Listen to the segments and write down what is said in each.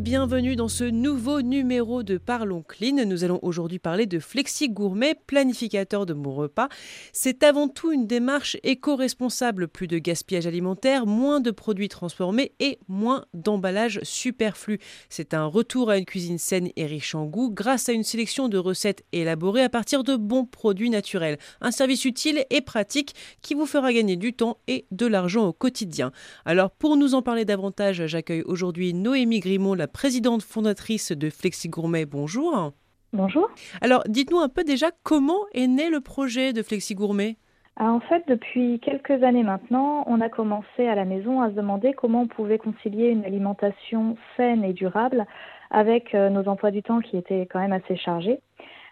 Bienvenue dans ce nouveau numéro de Parlons Clean. Nous allons aujourd'hui parler de Flexi Gourmet, planificateur de mon repas. C'est avant tout une démarche éco-responsable, plus de gaspillage alimentaire, moins de produits transformés et moins d'emballage superflu. C'est un retour à une cuisine saine et riche en goût grâce à une sélection de recettes élaborées à partir de bons produits naturels. Un service utile et pratique qui vous fera gagner du temps et de l'argent au quotidien. Alors pour nous en parler davantage, j'accueille aujourd'hui Noé Noémie Grimont, la présidente fondatrice de Flexi Gourmet. Bonjour. Bonjour. Alors, dites-nous un peu déjà comment est né le projet de Flexi Gourmet? Ah, en fait, depuis quelques années maintenant, on a commencé à la maison à se demander comment on pouvait concilier une alimentation saine et durable avec euh, nos emplois du temps qui étaient quand même assez chargés.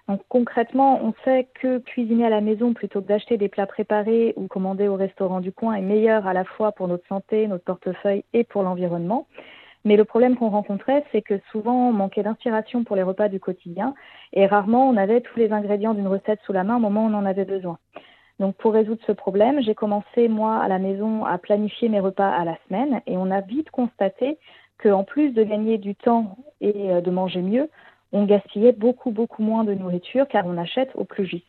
Donc concrètement, on sait que cuisiner à la maison plutôt que d'acheter des plats préparés ou commander au restaurant du coin est meilleur à la fois pour notre santé, notre portefeuille et pour l'environnement. Mais le problème qu'on rencontrait, c'est que souvent on manquait d'inspiration pour les repas du quotidien et rarement on avait tous les ingrédients d'une recette sous la main au moment où on en avait besoin. Donc pour résoudre ce problème, j'ai commencé moi à la maison à planifier mes repas à la semaine et on a vite constaté qu'en plus de gagner du temps et euh, de manger mieux, on gaspillait beaucoup beaucoup moins de nourriture car on achète au plus juste.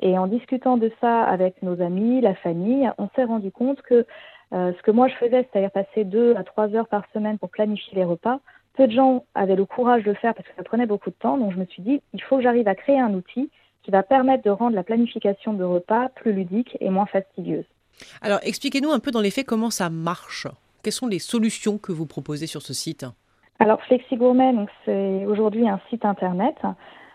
Et en discutant de ça avec nos amis, la famille, on s'est rendu compte que euh, ce que moi je faisais, c'est-à-dire passer deux à trois heures par semaine pour planifier les repas, peu de gens avaient le courage de le faire parce que ça prenait beaucoup de temps. Donc je me suis dit, il faut que j'arrive à créer un outil qui va permettre de rendre la planification de repas plus ludique et moins fastidieuse. Alors expliquez-nous un peu dans les faits comment ça marche. Quelles sont les solutions que vous proposez sur ce site Alors FlexiGourmet, c'est aujourd'hui un site internet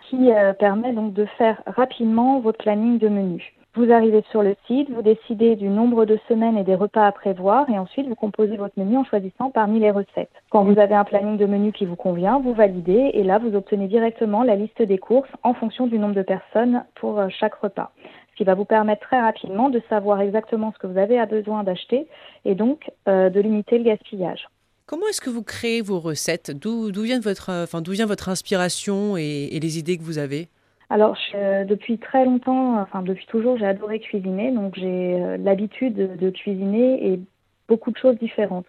qui euh, permet donc de faire rapidement votre planning de menu. Vous arrivez sur le site, vous décidez du nombre de semaines et des repas à prévoir et ensuite vous composez votre menu en choisissant parmi les recettes. Quand vous avez un planning de menu qui vous convient, vous validez et là vous obtenez directement la liste des courses en fonction du nombre de personnes pour euh, chaque repas. Ce qui va vous permettre très rapidement de savoir exactement ce que vous avez besoin d'acheter et donc euh, de limiter le gaspillage. Comment est-ce que vous créez vos recettes? D'où vient, votre, euh, vient votre inspiration et les idées que vous avez? Alors, depuis très longtemps, enfin depuis toujours, j'ai adoré cuisiner, donc j'ai euh, l'habitude de, cuisiner et beaucoup de choses différentes.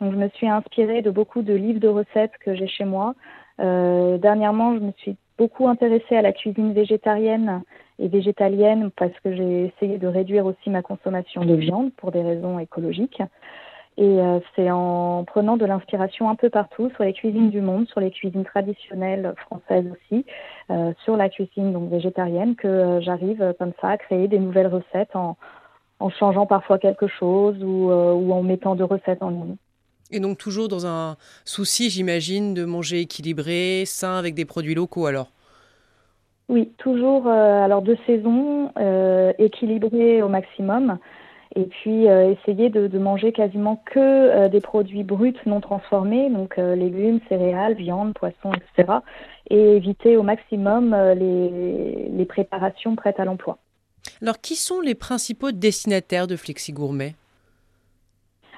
Donc, je me suis inspirée de beaucoup de livres de recettes que j'ai chez moi. Euh, dernièrement, je me suis beaucoup intéressée à la cuisine végétarienne et végétalienne parce que j'ai essayé de réduire aussi ma consommation de viande pour des raisons écologiques. Et euh, c'est en prenant de l'inspiration un peu partout, sur les cuisines du monde, sur les cuisines traditionnelles françaises aussi, euh, sur la cuisine donc végétarienne, que euh, j'arrive comme ça à créer des nouvelles recettes en, en changeant parfois quelque chose ou, ou en mettant de recettes en ligne. Et donc toujours dans un souci, j'imagine, de manger équilibré, sain, avec des produits locaux alors? Oui, toujours alors de saison, équilibré au maximum et puis euh, essayer de, manger quasiment que euh, des produits bruts non transformés, donc euh, légumes, céréales, viande, poisson, etc. Et éviter au maximum les, les, préparations prêtes à l'emploi. Alors, qui sont les principaux destinataires de Flexi Gourmet?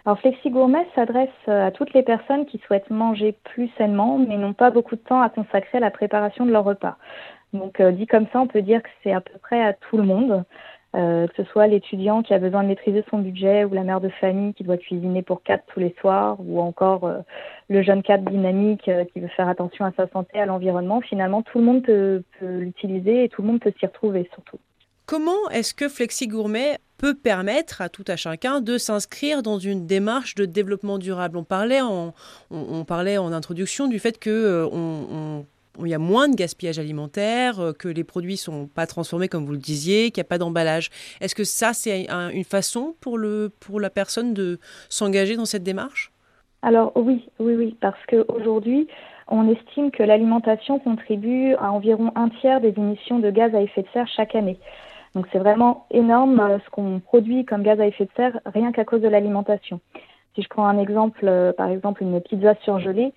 Alors Flexi Gourmet s'adresse à toutes les personnes qui souhaitent manger plus sainement, mais n'ont pas beaucoup de temps à consacrer à la préparation de leur repas. Donc dit comme ça, on peut dire que c'est à peu près à tout le monde. Euh, que ce soit l'étudiant qui a besoin de maîtriser son budget ou la mère de famille qui doit cuisiner pour quatre tous les soirs ou encore euh, le jeune cadre dynamique euh, qui veut faire attention à sa santé, à l'environnement. Finalement, tout le monde peut, l'utiliser et tout le monde peut s'y retrouver surtout. Comment est-ce que Flexi Gourmet peut permettre à tout à chacun de s'inscrire dans une démarche de développement durable? On parlait en, introduction du fait que on il y a moins de gaspillage alimentaire, euh, que les produits sont pas transformés comme vous le disiez, qu'il n'y a pas d'emballage. Est-ce que ça, c'est une façon pour, le, pour la personne de s'engager dans cette démarche? Alors oui, oui, oui, parce qu'aujourd'hui, on estime que l'alimentation contribue à environ un tiers des émissions de gaz à effet de serre chaque année. Donc c'est vraiment énorme euh, ce qu'on produit comme gaz à effet de serre rien qu'à cause de l'alimentation. Si je prends un exemple, euh, par exemple une pizza surgelée,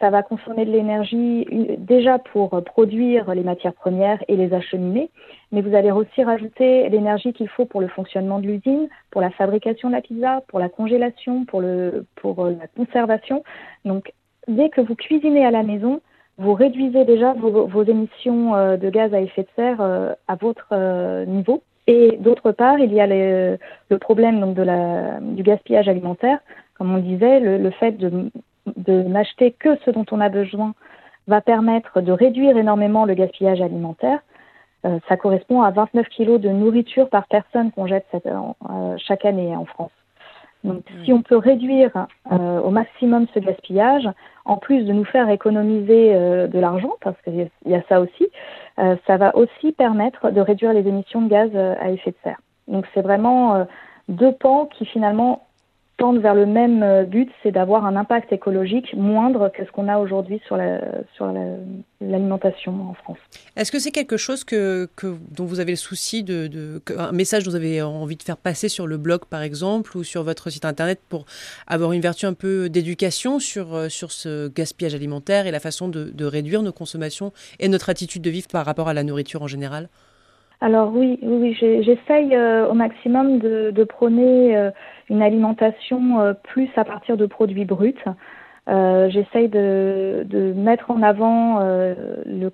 ça va consommer de l'énergie déjà pour produire les matières premières et les acheminer, mais vous allez aussi rajouter l'énergie qu'il faut pour le fonctionnement de l'usine, pour la fabrication de la pizza, pour la congélation, pour, la conservation. Donc, dès que vous cuisinez à la maison, vous réduisez déjà vos, émissions euh, de gaz à effet de serre euh, à votre euh, niveau. Et d'autre part, il y a le problème donc de du gaspillage alimentaire. Comme on disait, le fait de de n'acheter que ce dont on a besoin va permettre de réduire énormément le gaspillage alimentaire. Euh, ça correspond à 29 kilos de nourriture par personne qu'on jette euh, chaque année en France. Donc, si on peut réduire euh, au maximum ce gaspillage, en plus de nous faire économiser de l'argent, parce qu'il y a ça aussi, ça va aussi permettre de réduire les émissions de gaz à effet de serre. Donc, c'est vraiment deux pans qui finalement tendent vers le même euh, but, c'est d'avoir un impact écologique moindre que ce qu'on a aujourd'hui sur l'alimentation en France. Est-ce que c'est quelque chose que, dont vous avez le souci un message dont vous avez envie de faire passer sur le blog par exemple ou sur votre site internet pour avoir une vertu un peu d'éducation sur, euh, ce gaspillage alimentaire et la façon de, de réduire nos consommations et notre attitude de vivre par rapport à la nourriture en général? Alors oui, oui, j'essaye euh, au maximum de, prôner euh, une alimentation euh, plus à partir de produits bruts. j'essaye de, mettre en avant le,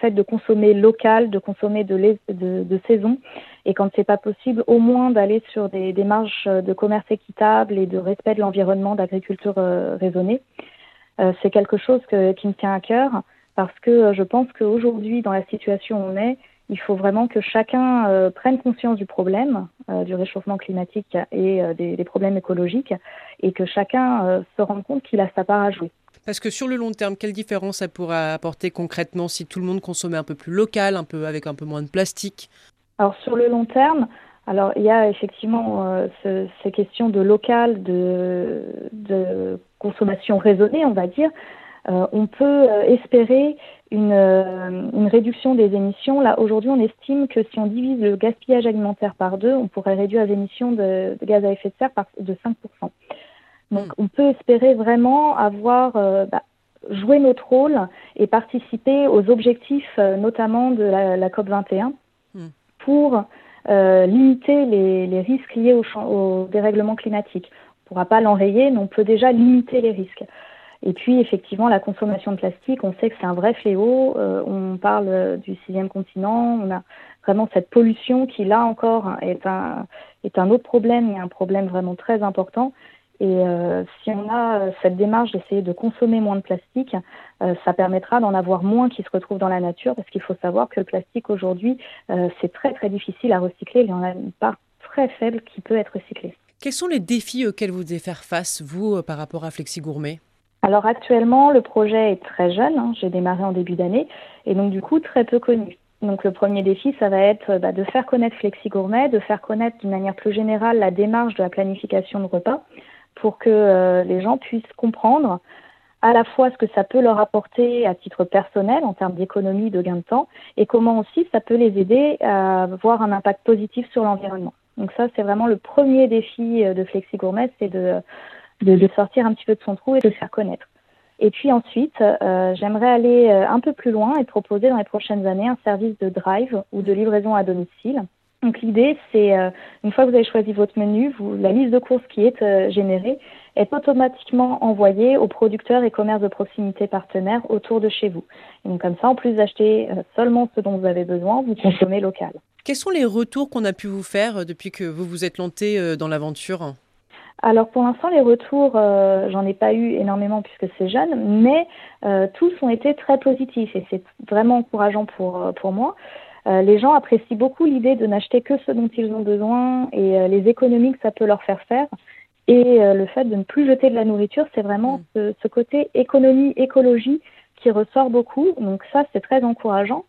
fait de consommer local, de consommer de, de saison, et quand c'est pas possible, au moins d'aller sur des démarches de commerce équitable et de respect de l'environnement, d'agriculture raisonnée. c'est quelque chose qui me tient à cœur parce que je pense qu'aujourd'hui, dans la situation où on est, il faut vraiment que chacun euh, prenne conscience du problème euh, du réchauffement climatique et euh, des, problèmes écologiques et que chacun se rende compte qu'il a sa part à jouer. Parce que sur le long terme, quelle différence ça pourrait apporter concrètement si tout le monde consommait un peu plus local, un peu avec un peu moins de plastique? Alors sur le long terme, alors il y a effectivement ces questions de local, de, de consommation raisonnée, on va dire. Euh, on peut euh, espérer une, euh, une, réduction des émissions. Là, aujourd'hui, on estime que si on divise le gaspillage alimentaire par deux, on pourrait réduire les émissions de, gaz à effet de serre par, de 5%. Donc, hmm. on peut espérer vraiment avoir bah, joué notre rôle et participer aux objectifs, notamment de la, COP 21, hmm. pour limiter les, les, risques liés au, au dérèglement climatique. On ne pourra pas l'enrayer, mais on peut déjà limiter les risques. Et puis effectivement, la consommation de plastique, on sait que c'est un vrai fléau. Euh, on parle du sixième continent. On a vraiment cette pollution qui, là encore, est un, est un autre problème et un problème vraiment très important. Et euh, si on a cette démarche d'essayer de consommer moins de plastique, euh, ça permettra d'en avoir moins qui se retrouvent dans la nature, parce qu'il faut savoir que le plastique aujourd'hui, c'est très très difficile à recycler. Il y en a une part très faible qui peut être recyclée. Quels sont les défis auxquels vous devez faire face, vous, par rapport à Flexi Gourmet? Alors actuellement, le projet est très jeune. Hein. J'ai démarré en début d'année et donc du coup très peu connu. Donc le premier défi, ça va être bah, de faire connaître Flexi Gourmet, de faire connaître d'une manière plus générale la démarche de la planification de repas pour que euh, les gens puissent comprendre à la fois ce que ça peut leur apporter à titre personnel en termes d'économie, de gain de temps, et comment aussi ça peut les aider à avoir un impact positif sur l'environnement. Donc ça, c'est vraiment le premier défi euh, de Flexi Gourmet, c'est de de, sortir un petit peu de son trou et de se faire connaître. Et puis ensuite, euh, j'aimerais aller euh, un peu plus loin et proposer dans les prochaines années un service de drive ou de livraison à domicile. Donc l'idée, c'est euh, une fois que vous avez choisi votre menu, la liste de courses qui est générée est automatiquement envoyée aux producteurs et commerces de proximité partenaires autour de chez vous. Et donc comme ça, en plus d'acheter seulement ce dont vous avez besoin, vous consommez local. Quels sont les retours qu'on a pu vous faire depuis que vous vous êtes lancé dans l'aventure? Alors pour l'instant, les retours, euh, j'en ai pas eu énormément puisque c'est jeune, mais euh, tous ont été très positifs et c'est vraiment encourageant pour, euh, pour moi. les gens apprécient beaucoup l'idée de n'acheter que ce dont ils ont besoin et les économies que ça peut leur faire faire. Et le fait de ne plus jeter de la nourriture, c'est vraiment mm. ce, côté économie, écologie qui ressort beaucoup. Donc ça, c'est très encourageant.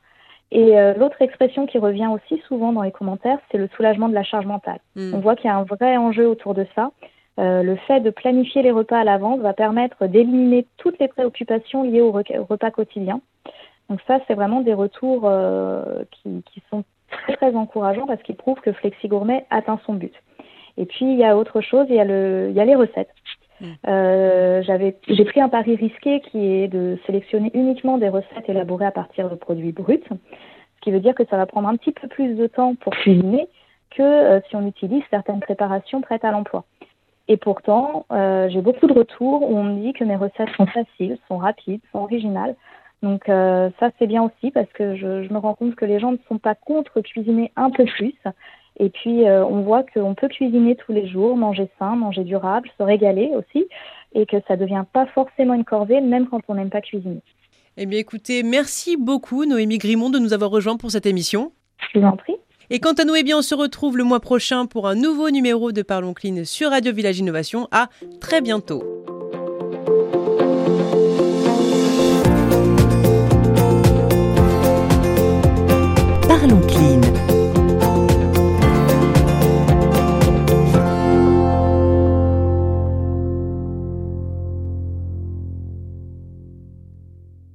Et l'autre expression qui revient aussi souvent dans les commentaires, c'est le soulagement de la charge mentale. Mm. On voit qu'il y a un vrai enjeu autour de ça. Euh, le fait de planifier les repas à l'avance va permettre d'éliminer toutes les préoccupations liées au, repas quotidien. Donc ça, c'est vraiment des retours euh, qui, sont très, très encourageants parce qu'ils prouvent que Flexi Gourmet atteint son but. Et puis, il y a autre chose, il y a, le, il y a les recettes. Mmh. Euh, j'ai pris un pari risqué qui est de sélectionner uniquement des recettes élaborées à partir de produits bruts, ce qui veut dire que ça va prendre un petit peu plus de temps pour cuisiner que si on utilise certaines préparations prêtes à l'emploi. Et pourtant, euh, j'ai beaucoup de retours où on me dit que mes recettes sont faciles, sont rapides, sont originales. Donc euh, ça, c'est bien aussi parce que je, je, me rends compte que les gens ne sont pas contre cuisiner un peu plus. Et puis, euh, on voit qu'on peut cuisiner tous les jours, manger sain, manger durable, se régaler aussi. et que ça ne devient pas forcément une corvée, même quand on n'aime pas cuisiner. Eh bien écoutez, merci beaucoup Noémie Grimond de nous avoir rejoints pour cette émission. Je vous en prie. Et quant à nous, eh bien, on se retrouve le mois prochain pour un nouveau numéro de Parlons Clean sur Radio Village Innovation. À très bientôt.